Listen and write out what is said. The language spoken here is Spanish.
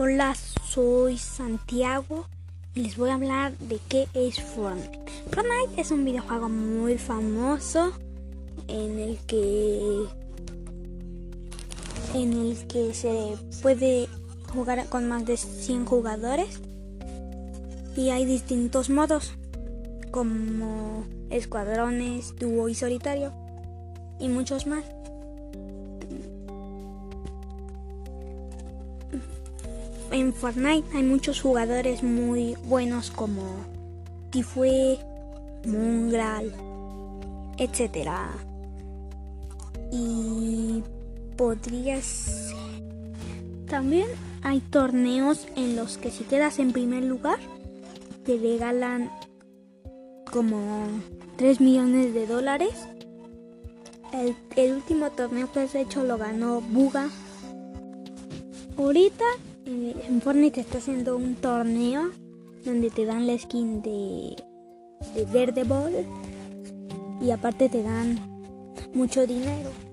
Hola, soy Santiago y les voy a hablar de qué es Fortnite. Fortnite es un videojuego muy famoso en el que en el que se puede jugar con más de 100 jugadores y hay distintos modos como escuadrones, dúo y solitario y muchos más. En Fortnite hay muchos jugadores muy buenos como Tifue, Mungral, etc. Y podrías... También hay torneos en los que si quedas en primer lugar te regalan como 3 millones de dólares. El, último torneo que has hecho lo ganó Buga. Ahorita en Fortnite está haciendo un torneo donde te dan la skin de, de Verde Ball y aparte te dan mucho dinero.